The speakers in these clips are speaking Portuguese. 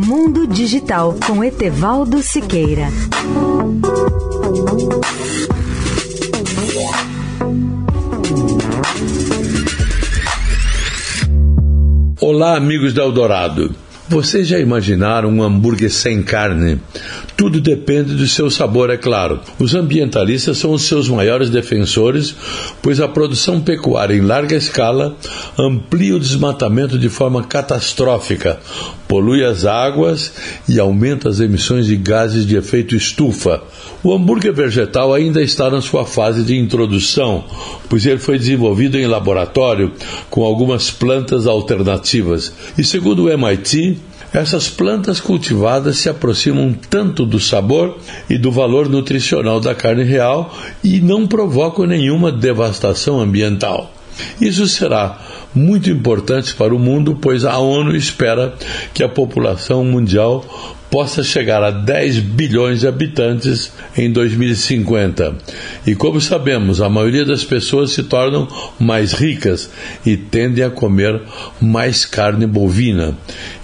Mundo Digital com Etevaldo Siqueira. Olá, amigos da Eldorado. Vocês já imaginaram um hambúrguer sem carne? Tudo depende do seu sabor, é claro. Os ambientalistas são os seus maiores defensores, pois a produção pecuária em larga escala amplia o desmatamento de forma catastrófica, polui as águas e aumenta as emissões de gases de efeito estufa. O hambúrguer vegetal ainda está na sua fase de introdução, pois ele foi desenvolvido em laboratório com algumas plantas alternativas. E segundo o MIT, essas plantas cultivadas se aproximam tanto do sabor e do valor nutricional da carne real e não provocam nenhuma devastação ambiental. Isso será muito importante para o mundo, pois a ONU espera que a população mundial possa chegar a 10 bilhões de habitantes em 2050. E como sabemos, a maioria das pessoas se tornam mais ricas e tendem a comer mais carne bovina.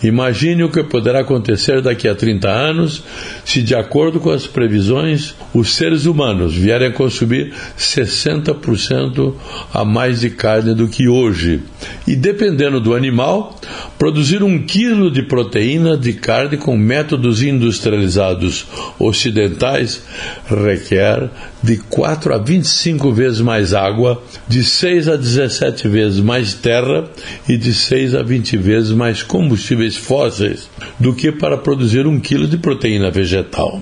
Imagine o que poderá acontecer daqui a 30 anos se, de acordo com as previsões, os seres humanos vierem a consumir 60% a mais de carne do que hoje. E dependendo do animal, produzir um quilo de proteína de carne com métodos industrializados ocidentais requer de 4 a 25 vezes mais água, de 6 a 17 vezes mais terra e de 6 a 20 vezes mais combustíveis fósseis do que para produzir um quilo de proteína vegetal.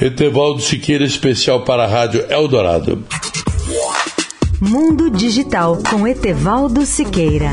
Etevaldo Siqueira, especial para a Rádio Eldorado. Mundo Digital com Etevaldo Siqueira.